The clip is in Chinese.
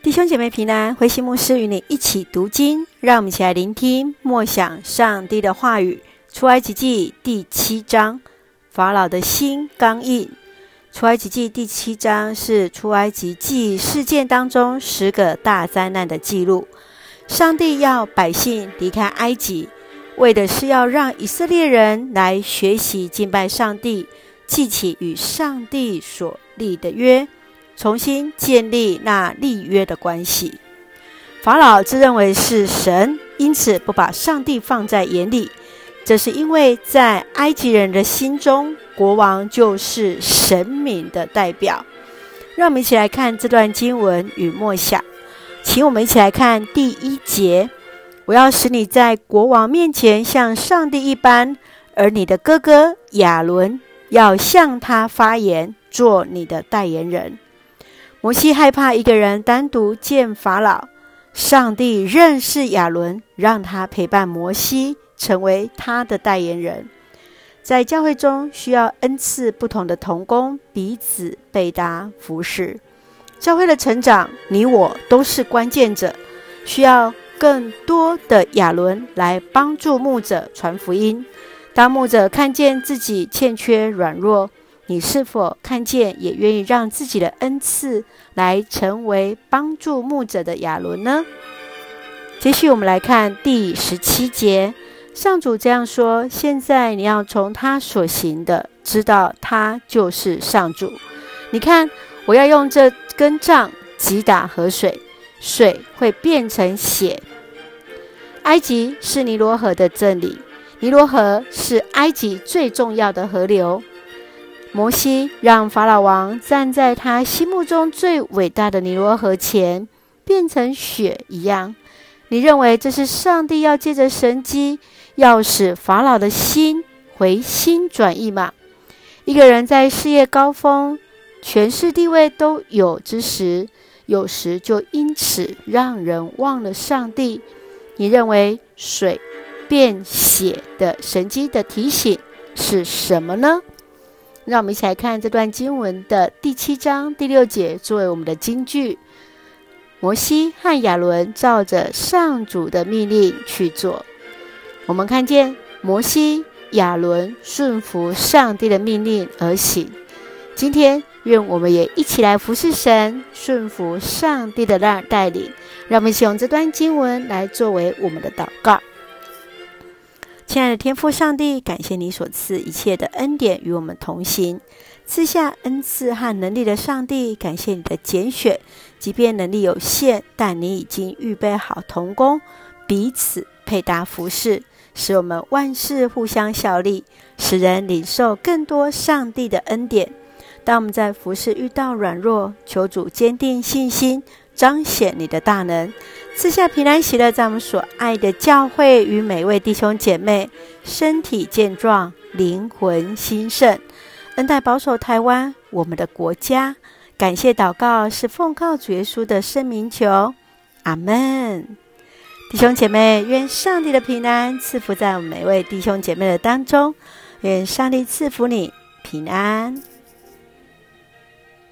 弟兄姐妹平安，慧馨牧师与你一起读经，让我们一起来聆听默想上帝的话语。出埃及记第七章，法老的心刚硬。出埃及记第七章是出埃及记事件当中十个大灾难的记录。上帝要百姓离开埃及，为的是要让以色列人来学习敬拜上帝，记起与上帝所立的约。重新建立那立约的关系。法老自认为是神，因此不把上帝放在眼里。这是因为在埃及人的心中，国王就是神明的代表。让我们一起来看这段经文与默想。请我们一起来看第一节：我要使你在国王面前像上帝一般，而你的哥哥亚伦要向他发言，做你的代言人。摩西害怕一个人单独见法老，上帝认识亚伦，让他陪伴摩西，成为他的代言人。在教会中，需要恩赐不同的同工彼此被搭服侍。教会的成长，你我都是关键者，需要更多的亚伦来帮助牧者传福音。当牧者看见自己欠缺软弱，你是否看见，也愿意让自己的恩赐来成为帮助牧者的亚伦呢？继续，我们来看第十七节，上主这样说：现在你要从他所行的，知道他就是上主。你看，我要用这根杖击打河水，水会变成血。埃及是尼罗河的镇里，尼罗河是埃及最重要的河流。摩西让法老王站在他心目中最伟大的尼罗河前，变成血一样。你认为这是上帝要借着神迹，要使法老的心回心转意吗？一个人在事业高峰、权势地位都有之时，有时就因此让人忘了上帝。你认为水变血的神迹的提醒是什么呢？让我们一起来看这段经文的第七章第六节，作为我们的金句。摩西和亚伦照着上主的命令去做。我们看见摩西、亚伦顺服上帝的命令而行。今天，愿我们也一起来服侍神，顺服上帝的带带领。让我们一起用这段经文来作为我们的祷告。亲爱的天父上帝，感谢你所赐一切的恩典与我们同行，赐下恩赐和能力的上帝，感谢你的拣选。即便能力有限，但你已经预备好同工，彼此配搭服侍，使我们万事互相效力，使人领受更多上帝的恩典。当我们在服侍遇到软弱，求主坚定信心，彰显你的大能。赐下平安喜乐，在我们所爱的教会与每位弟兄姐妹身体健壮、灵魂兴盛，恩待保守台湾我们的国家。感谢祷告是奉告主耶稣的圣名求，阿门。弟兄姐妹，愿上帝的平安赐福在我们每位弟兄姐妹的当中，愿上帝赐福你平安。